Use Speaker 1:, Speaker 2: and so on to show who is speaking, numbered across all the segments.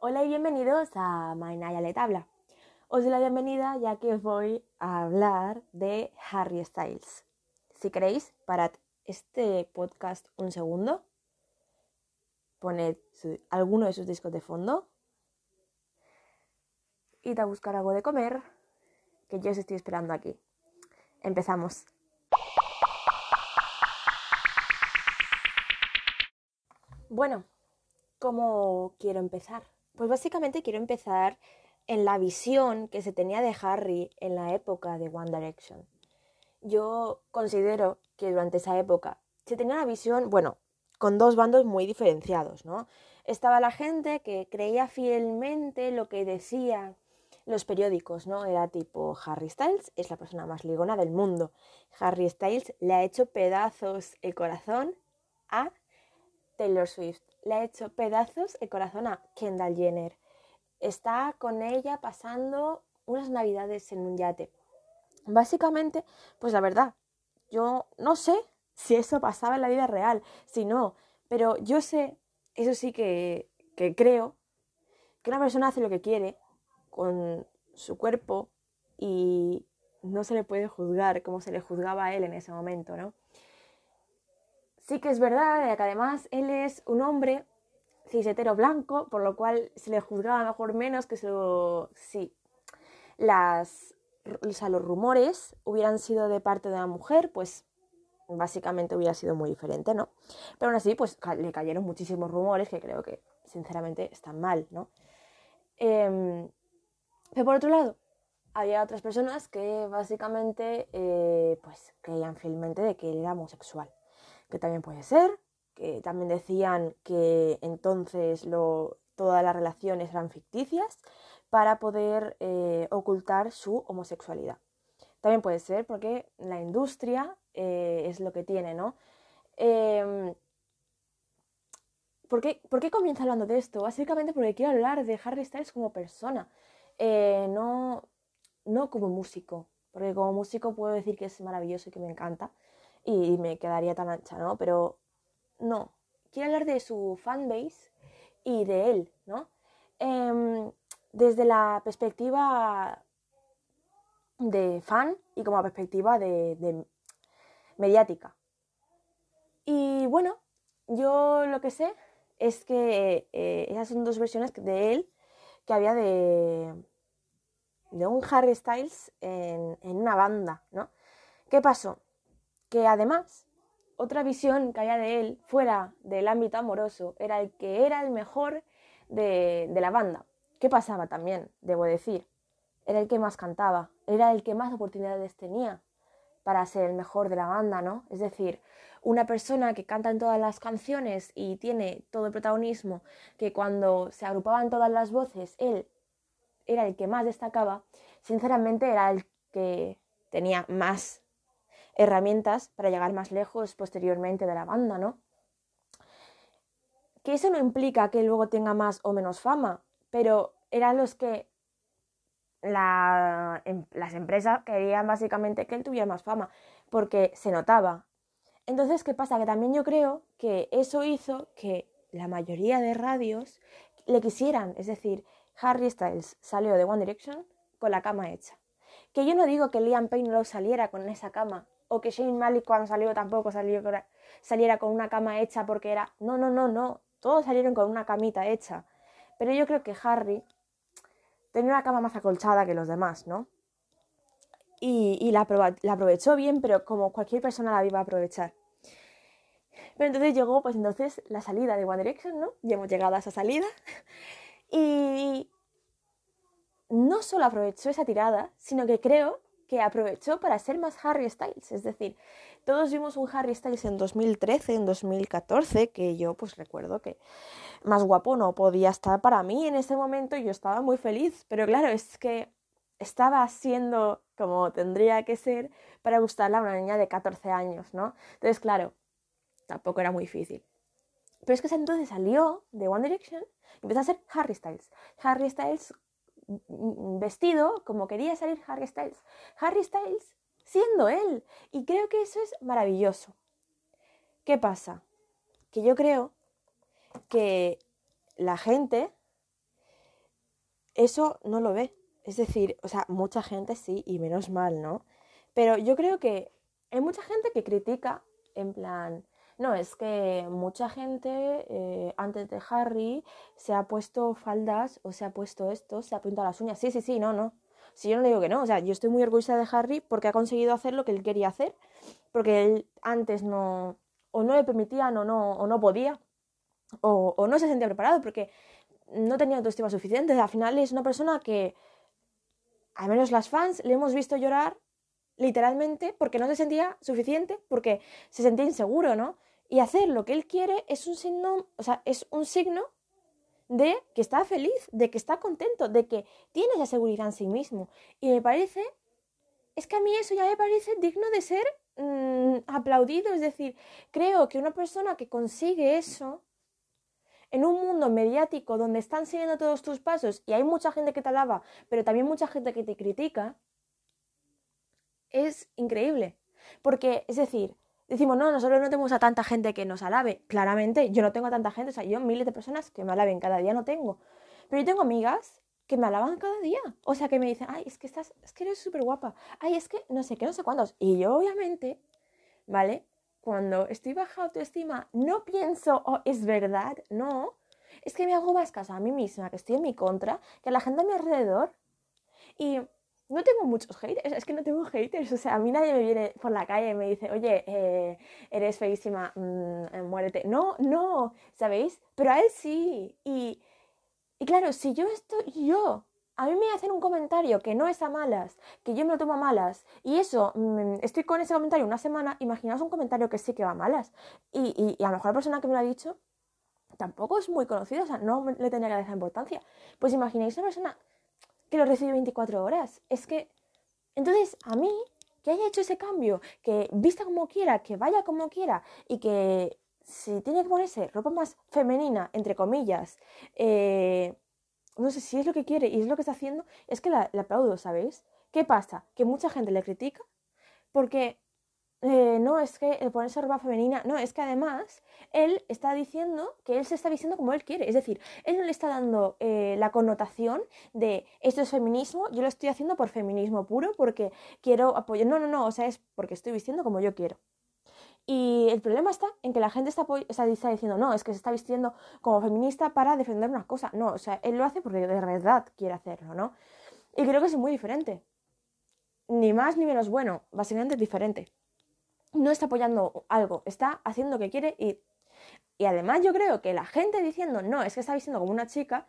Speaker 1: Hola y bienvenidos a Mainaya Le Tabla. Os doy la bienvenida ya que voy a hablar de Harry Styles. Si queréis, parad este podcast un segundo, poned alguno de sus discos de fondo, id a buscar algo de comer, que yo os estoy esperando aquí. Empezamos. Bueno, ¿cómo quiero empezar? Pues básicamente quiero empezar en la visión que se tenía de Harry en la época de One Direction. Yo considero que durante esa época se tenía una visión, bueno, con dos bandos muy diferenciados, ¿no? Estaba la gente que creía fielmente lo que decían los periódicos, ¿no? Era tipo Harry Styles es la persona más ligona del mundo. Harry Styles le ha hecho pedazos el corazón a Taylor Swift. Le ha hecho pedazos el corazón a Kendall Jenner. Está con ella pasando unas navidades en un yate. Básicamente, pues la verdad, yo no sé si eso pasaba en la vida real, si no, pero yo sé, eso sí que, que creo, que una persona hace lo que quiere con su cuerpo y no se le puede juzgar como se le juzgaba a él en ese momento, ¿no? Sí que es verdad que además él es un hombre cisetero blanco, por lo cual se le juzgaba mejor menos que su... Sí, las, los rumores hubieran sido de parte de una mujer, pues básicamente hubiera sido muy diferente, ¿no? Pero aún así, pues le cayeron muchísimos rumores que creo que sinceramente están mal, ¿no? Em, pero por otro lado, había otras personas que básicamente eh, pues creían fielmente de que él era homosexual que también puede ser, que también decían que entonces lo, todas las relaciones eran ficticias para poder eh, ocultar su homosexualidad. También puede ser porque la industria eh, es lo que tiene, ¿no? Em, ¿por, qué, ¿por, qué, comienzo hablando de esto? Básicamente porque quiero hablar de Harry Styles como persona, eh, no, no como músico, porque como músico puedo decir que es maravilloso y que me encanta, y me quedaría tan ancha, ¿no? Pero no, quiero hablar de su fanbase y de él, ¿no? Em, desde la perspectiva de fan y como perspectiva de, mediática. Y bueno, yo lo que sé es que eh, esas son dos versiones de él que había de, de un Harry Styles en, en una banda, ¿no? ¿Qué pasó? Que además otra visión que había de él fuera del ámbito amoroso era el que era el mejor de, la banda. ¿Qué pasaba también, debo decir? Era el que más cantaba, era el que más oportunidades tenía para ser el mejor de la banda, ¿no? Es decir, una persona que canta en todas las canciones y tiene todo el protagonismo, que cuando se agrupaban todas las voces, él era el que más destacaba, sinceramente era el que tenía más herramientas para llegar más lejos posteriormente de la banda, ¿no? Que eso no implica que luego tenga más o menos fama, pero eran los que em, las empresas querían básicamente que él tuviera más fama, porque se notaba. Entonces, ¿qué pasa? Que también yo creo que eso hizo que la mayoría de radios le quisieran, es decir, Harry Styles salió de One Direction con la cama hecha. Que yo no digo que Liam Payne no saliera con esa cama, o que Shane Malik cuando salió tampoco salió, saliera con una cama hecha porque era... No, no, no, no. Todos salieron con una camita hecha. Pero yo creo que Harry tenía una cama más acolchada que los demás, ¿no? Y, la, la, aprovechó bien, pero como cualquier persona la iba a aprovechar. Pero entonces llegó, pues entonces, la salida de One Direction, ¿no? Y hemos llegado a esa salida. Y no solo aprovechó esa tirada, sino que creo que aprovechó para ser más Harry Styles. Es decir, todos vimos un Harry Styles en 2013, en 2014, que yo pues recuerdo que más guapo no podía estar para mí en ese momento y yo estaba muy feliz. Pero claro, es que estaba siendo como tendría que ser para gustarle a una niña de 14 años, ¿no? Entonces, claro, tampoco era muy difícil. Pero es que entonces salió de One Direction y empezó a ser Harry Styles. Harry Styles vestido como quería salir Harry Styles. Harry Styles siendo él. Y creo que eso es maravilloso. ¿Qué pasa? Que yo creo que la gente eso no lo ve. Es decir, o sea, mucha gente sí, y menos mal, ¿no? Pero yo creo que hay mucha gente que critica en plan, no, es que mucha gente eh, antes de Harry se ha puesto faldas o se ha puesto esto, se ha pintado las uñas. Sí, sí, sí, no, no. Si yo no le digo que no, o sea, yo estoy muy orgullosa de Harry porque ha conseguido hacer lo que él quería hacer, porque él antes no, o no le permitían o no, o no podía, o, o no se sentía preparado porque no tenía autoestima suficiente. Al final es una persona que, al menos las fans, le hemos visto llorar literalmente porque no se sentía suficiente, porque se sentía inseguro, ¿no? Y hacer lo que él quiere es un signo, o sea, es un signo de que está feliz, de que está contento, de que tiene esa seguridad en sí mismo. Y me parece, es que a mí eso ya me parece digno de ser mmm, aplaudido. Es decir, creo que una persona que consigue eso en un mundo mediático donde están siguiendo todos tus pasos y hay mucha gente que te alaba, pero también mucha gente que te critica, es increíble. Porque, es decir, decimos, no, nosotros no tenemos a tanta gente que nos alabe. Claramente, yo no tengo a tanta gente, o sea, yo miles de personas que me alaben cada día no tengo. Pero yo tengo amigas que me alaban cada día. O sea, que me dicen, ay, es que estás, es que eres súper guapa. Ay, es que no sé qué, no sé cuántos. Y yo, obviamente, ¿vale? Cuando estoy baja autoestima, no pienso, oh, es verdad, no. Es que me hago más caso a mí misma, que estoy en mi contra, que a la gente a mi alrededor. Y no tengo muchos haters, es que no tengo haters, o sea, a mí nadie me viene por la calle y me dice, oye, eh, eres feísima, mmm, muérete. No, no, ¿sabéis? Pero a él sí. Y, y claro, si yo estoy, yo, a mí me hacen un comentario que no es a malas, que yo me lo tomo a malas, y eso, mmm, estoy con ese comentario una semana, imaginaos un comentario que sí que va a malas. Y, y, y a lo mejor la persona que me lo ha dicho tampoco es muy conocida, o sea, no le tendría que esa importancia. Pues imagináis una persona que lo recibe 24 horas. Es que, entonces, a mí, que haya hecho ese cambio, que vista como quiera, que vaya como quiera y que si tiene que ponerse ropa más femenina, entre comillas, eh, no sé si es lo que quiere y es lo que está haciendo, es que la, la aplaudo, ¿sabéis? ¿Qué pasa? Que mucha gente le critica porque eh, no, es que el ponerse ropa femenina, no, es que además él está diciendo que él se está vistiendo como él quiere, es decir, él no le está dando eh, la connotación de esto es feminismo, yo lo estoy haciendo por feminismo puro, porque quiero apoyar, no, no, no, o sea, es porque estoy vistiendo como yo quiero. Y el problema está en que la gente está, está, diciendo, no, es que se está vistiendo como feminista para defender una cosa. No, o sea, él lo hace porque de verdad quiere hacerlo, ¿no? Y creo que es muy diferente. Ni más ni menos bueno, básicamente es diferente no está apoyando algo, está haciendo lo que quiere y, y además yo creo que la gente diciendo, no, es que está vistiendo como una chica,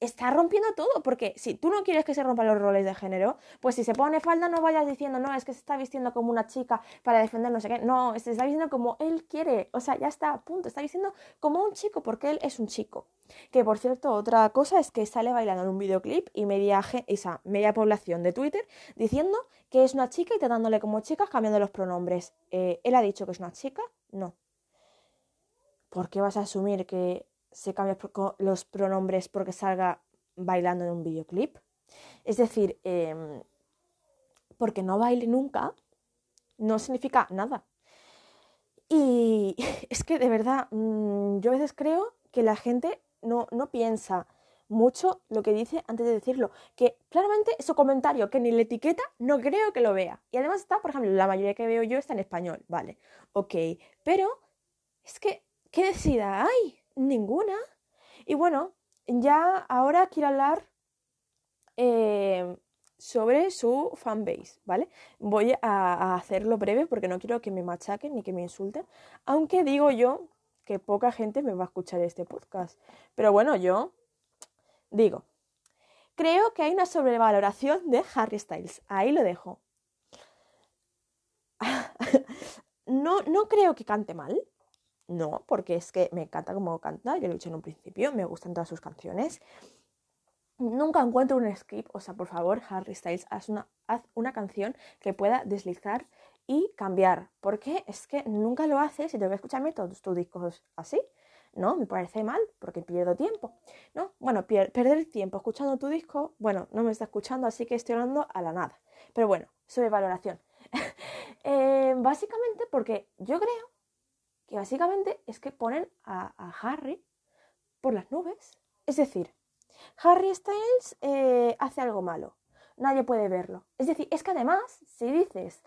Speaker 1: está rompiendo todo, porque si tú no quieres que se rompan los roles de género, pues si se pone falda no vayas diciendo, no, es que se está vistiendo como una chica para defender no sé qué, no, se está vistiendo como él quiere, o sea, ya está, punto, está vistiendo como un chico porque él es un chico. Que por cierto, otra cosa es que sale bailando en un videoclip y media, esa media población de Twitter diciendo que es una chica y tratándole como chica cambiando los pronombres. Eh, ¿Él ha dicho que es una chica? No. ¿Por qué vas a asumir que se cambia los pronombres porque salga bailando en un videoclip. Es decir, eh, porque no baile nunca no significa nada. Y es que de verdad, mmm, yo a veces creo que la gente no, no piensa mucho lo que dice antes de decirlo. Que claramente su comentario, que ni la etiqueta, no creo que lo vea. Y además está, por ejemplo, la mayoría que veo yo está en español, vale, ok. Pero es que, ¿qué decida hay? Ninguna. Y bueno, ya ahora quiero hablar eh, sobre su fanbase, ¿vale? Voy a, a, hacerlo breve porque no quiero que me machaquen ni que me insulten, aunque digo yo que poca gente me va a escuchar este podcast. Pero bueno, yo digo, creo que hay una sobrevaloración de Harry Styles, ahí lo dejo. no, no creo que cante mal, no, porque es que me encanta como canta, yo lo he dicho en un principio, me gustan todas sus canciones. Nunca encuentro un script, o sea, por favor, Harry Styles, haz una, haz una canción que pueda deslizar y cambiar, porque es que nunca lo haces y tengo que escucharme todos tus discos así. No, me parece mal porque pierdo tiempo. ¿no? Bueno, perder tiempo escuchando tu disco, bueno, no me está escuchando, así que estoy hablando a la nada. Pero bueno, sobre valoración. eh, básicamente porque yo creo que básicamente es que ponen a, Harry por las nubes. Es decir, Harry Styles eh, hace algo malo. Nadie puede verlo. Es decir, es que además, si dices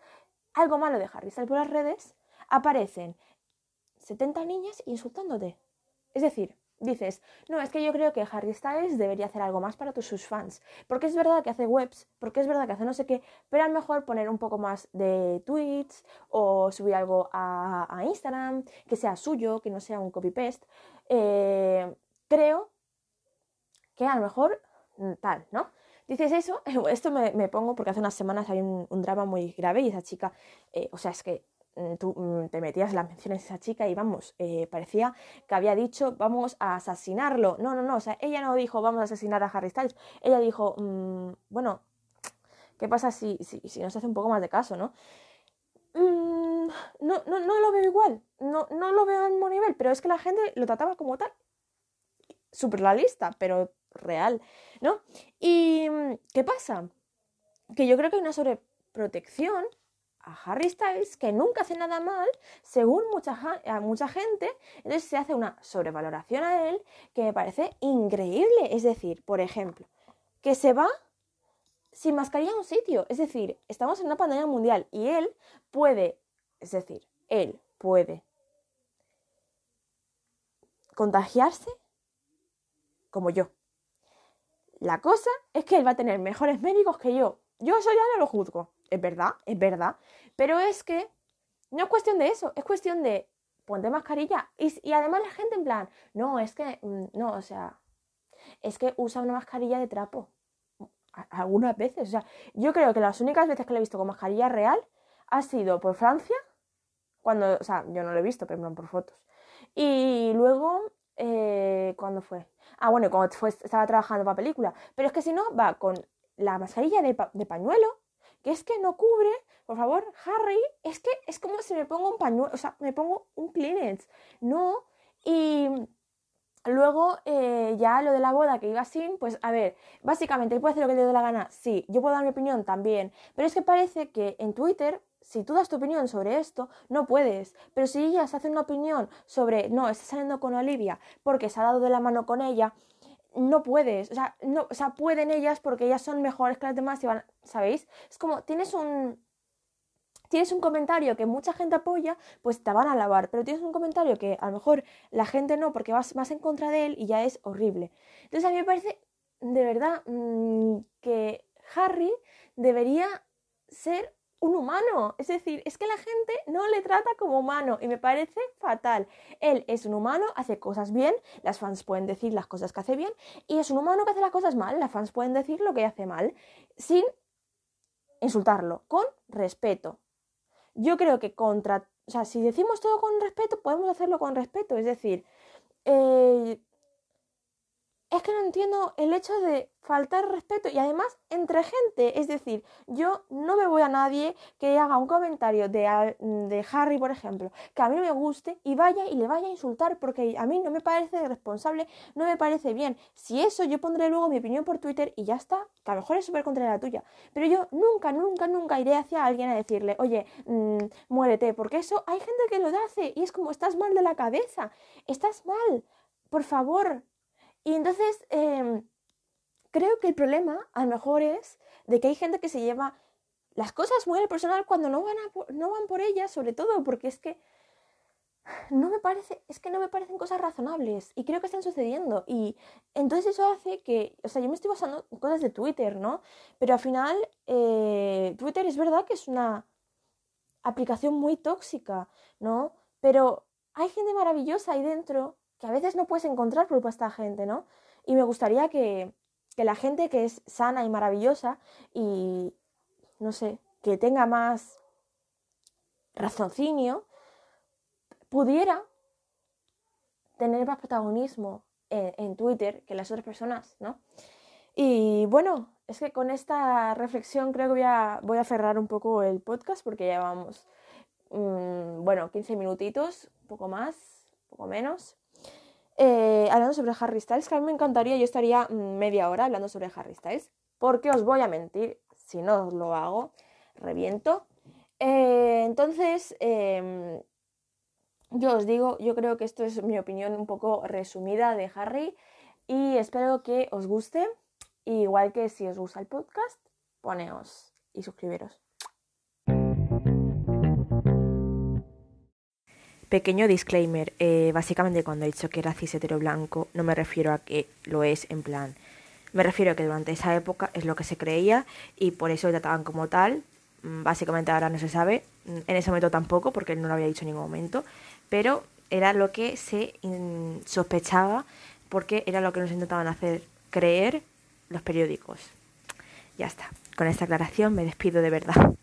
Speaker 1: algo malo de Harry Styles por las redes, aparecen 70 niñas insultándote. Es decir, dices, no, es que yo creo que Harry Styles debería hacer algo más para sus fans, porque es verdad que hace webs, porque es verdad que hace no sé qué, pero a lo mejor poner un poco más de tweets o subir algo a, Instagram, que sea suyo, que no sea un copy-paste, eh, creo que a lo mejor mm, tal, ¿no? Dices eso, esto me, pongo porque hace unas semanas hay un, drama muy grave y esa chica, eh, o sea, es que tú mm, te metías las menciones de esa chica y vamos, eh, parecía que había dicho vamos a asesinarlo. No, no, no, o sea, ella no dijo vamos a asesinar a Harry Styles, ella dijo, mm, bueno, ¿qué pasa si, si, si, nos hace un poco más de caso, no? no, no, no lo veo igual, no, no lo veo al mismo nivel, pero es que la gente lo trataba como tal, súper la lista, pero real, ¿no? Y ¿qué pasa? Que yo creo que hay una sobreprotección a Harry Styles, que nunca hace nada mal, según mucha, mucha gente, entonces se hace una sobrevaloración a él que me parece increíble. Es decir, por ejemplo, que se va sin mascarilla a un sitio. Es decir, estamos en una pandemia mundial y él puede, es decir, él puede contagiarse como yo. La cosa es que él va a tener mejores médicos que yo. Yo eso ya no lo juzgo es verdad, es verdad. Pero es que no es cuestión de eso, es cuestión de ponte mascarilla. Y, además la gente en plan, no, es que, mm, no, o sea, es que usa una mascarilla de trapo. Algunas veces, o sea, yo creo que las únicas veces que le he visto con mascarilla real ha sido por Francia, cuando, o sea, yo no lo he visto, pero por fotos. Y luego, eh, ¿cuándo fue? Ah, bueno, cuando estaba trabajando para película. Pero es que si no, va con la mascarilla de pañuelo que es que no cubre, por favor, Harry, es que es como si me pongo un pañuelo, o sea, me pongo un Kleenex, no, y luego eh, ya lo de la boda que iba sin, pues a ver, básicamente, ¿puede hacer lo que le dé la gana? Sí, yo puedo dar mi opinión también, pero es que parece que en Twitter si tú das tu opinión sobre esto, no puedes. Pero si ellas hacen una opinión sobre, no, está saliendo con Olivia porque se ha dado de la mano con ella, no puedes, o sea, no, o sea, pueden ellas porque ellas son mejores que las demás y van, ¿sabéis? Es como, tienes un, tienes un comentario que mucha gente apoya, pues te van a alabar, pero tienes un comentario que a lo mejor la gente no, porque vas más en contra de él y ya es horrible. Entonces a mí me parece, de verdad, mm, que Harry debería ser un humano. Es decir, es que la gente no le trata como humano y me parece fatal. Él es un humano, hace cosas bien, las fans pueden decir las cosas que hace bien, y es un humano que hace las cosas mal, las fans pueden decir lo que hace mal, sin insultarlo, con respeto. Yo creo que contra, o sea, si decimos todo con respeto, podemos hacerlo con respeto. Es decir, eh, es que no entiendo el hecho de faltar respeto y además entre gente. Es decir, yo no me voy a nadie que haga un comentario de, de, Harry, por ejemplo, que a mí me guste y vaya y le vaya a insultar porque a mí no me parece responsable, no me parece bien. Si eso, yo pondré luego mi opinión por Twitter y ya está, que a lo mejor es súper contra la tuya. Pero yo nunca, nunca, nunca iré hacia alguien a decirle, oye, mmm, muérete, porque eso hay gente que lo hace y es como, estás mal de la cabeza, estás mal. Por favor, y entonces em, creo que el problema a lo mejor es de que hay gente que se lleva las cosas muy al personal cuando no van, a, no van por ellas, sobre todo porque es que no me parece, es que no me parecen cosas razonables y creo que están sucediendo y entonces eso hace que, o sea, yo me estoy basando en cosas de Twitter, ¿no? Pero al final eh, Twitter es verdad que es una aplicación muy tóxica, ¿no? Pero hay gente maravillosa ahí dentro que a veces no puedes encontrar por esta gente, ¿no? Y me gustaría que, que la gente que es sana y maravillosa y, no sé, que tenga más raciocinio, pudiera tener más protagonismo en, Twitter que las otras personas, ¿no? Y bueno, es que con esta reflexión creo que voy a, voy a cerrar un poco el podcast porque ya vamos, mmm, bueno, 15 minutitos, un poco más, un poco menos. Eh, hablando sobre Harry Styles, que a mí me encantaría, yo estaría mm, media hora hablando sobre Harry Styles, porque os voy a mentir, si no lo hago, reviento. Eh, entonces, em, yo os digo, yo creo que esto es mi opinión un poco resumida de Harry Y espero que os guste. Igual que si os gusta el podcast, poneos y suscribiros. Pequeño disclaimer, eh, básicamente cuando he dicho que era cis blanco no me refiero a que lo es en plan, me refiero a que durante esa época es lo que se creía y por eso lo trataban como tal, mm, básicamente ahora no se sabe, mm, en ese momento tampoco porque él no lo había dicho en ningún momento, pero era lo que se sospechaba porque era lo que nos intentaban hacer creer los periódicos. Ya está, con esta aclaración me despido de verdad.